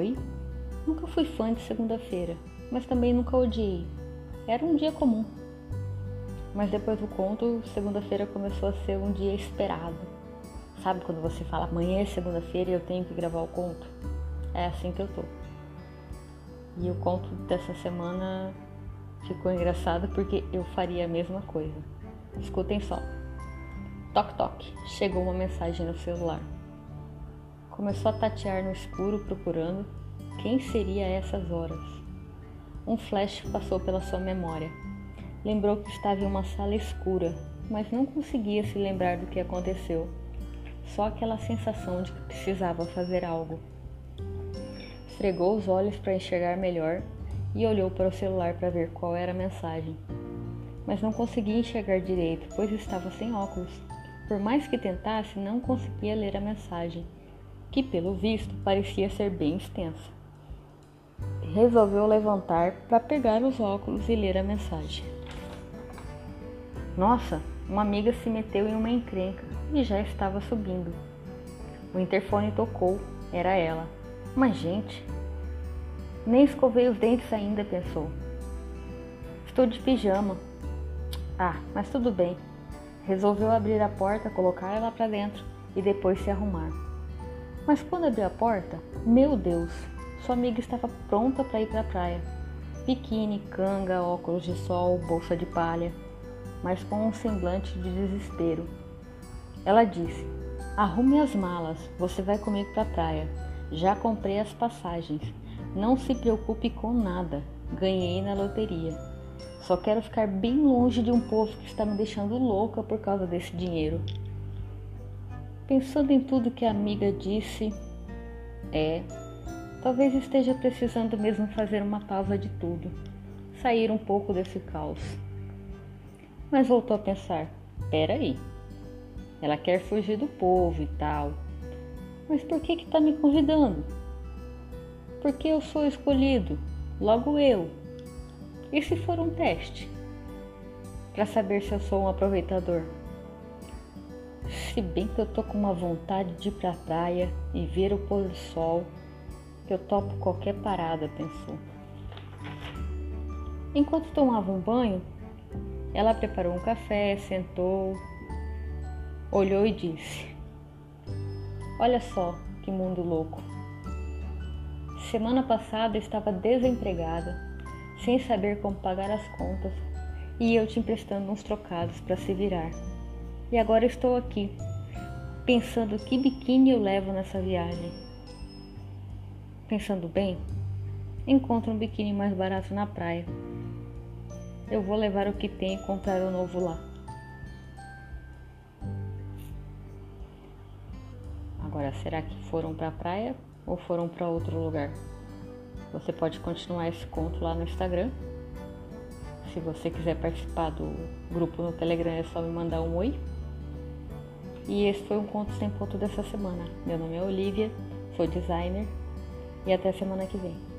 Oi? Nunca fui fã de segunda-feira, mas também nunca odiei. Era um dia comum. Mas depois do conto, segunda-feira começou a ser um dia esperado. Sabe quando você fala amanhã é segunda-feira e eu tenho que gravar o conto? É assim que eu tô. E o conto dessa semana ficou engraçado porque eu faria a mesma coisa. Escutem só. Toque toque, chegou uma mensagem no celular. Começou a tatear no escuro procurando quem seria a essas horas. Um flash passou pela sua memória. Lembrou que estava em uma sala escura, mas não conseguia se lembrar do que aconteceu. Só aquela sensação de que precisava fazer algo. Esfregou os olhos para enxergar melhor e olhou para o celular para ver qual era a mensagem. Mas não conseguia enxergar direito, pois estava sem óculos. Por mais que tentasse, não conseguia ler a mensagem, que pelo visto parecia ser bem extensa. Resolveu levantar para pegar os óculos e ler a mensagem. Nossa, uma amiga se meteu em uma encrenca e já estava subindo. O interfone tocou, era ela. Mas, gente, nem escovei os dentes ainda, pensou. Estou de pijama. Ah, mas tudo bem. Resolveu abrir a porta, colocar ela para dentro e depois se arrumar. Mas quando abriu a porta, meu Deus, sua amiga estava pronta para ir para a praia. Biquíni, canga, óculos de sol, bolsa de palha, mas com um semblante de desespero. Ela disse: Arrume as malas, você vai comigo para a praia. Já comprei as passagens. Não se preocupe com nada. Ganhei na loteria. Só quero ficar bem longe de um povo que está me deixando louca por causa desse dinheiro. Pensando em tudo que a amiga disse, é, talvez esteja precisando mesmo fazer uma pausa de tudo, sair um pouco desse caos. Mas voltou a pensar: peraí, ela quer fugir do povo e tal, mas por que que tá me convidando? Porque eu sou escolhido, logo eu, e se for um teste? Para saber se eu sou um aproveitador? Se bem que eu tô com uma vontade de ir pra praia e ver o pôr do sol, eu topo qualquer parada, pensou. Enquanto tomava um banho, ela preparou um café, sentou, olhou e disse: Olha só que mundo louco. Semana passada eu estava desempregada sem saber como pagar as contas, e eu te emprestando uns trocados para se virar. E agora estou aqui, pensando que biquíni eu levo nessa viagem. Pensando bem, encontro um biquíni mais barato na praia. Eu vou levar o que tem e comprar o novo lá. Agora, será que foram para a praia ou foram para outro lugar? Você pode continuar esse conto lá no Instagram. Se você quiser participar do grupo no Telegram, é só me mandar um oi. E esse foi um conto sem ponto dessa semana. Meu nome é Olivia, sou designer e até semana que vem.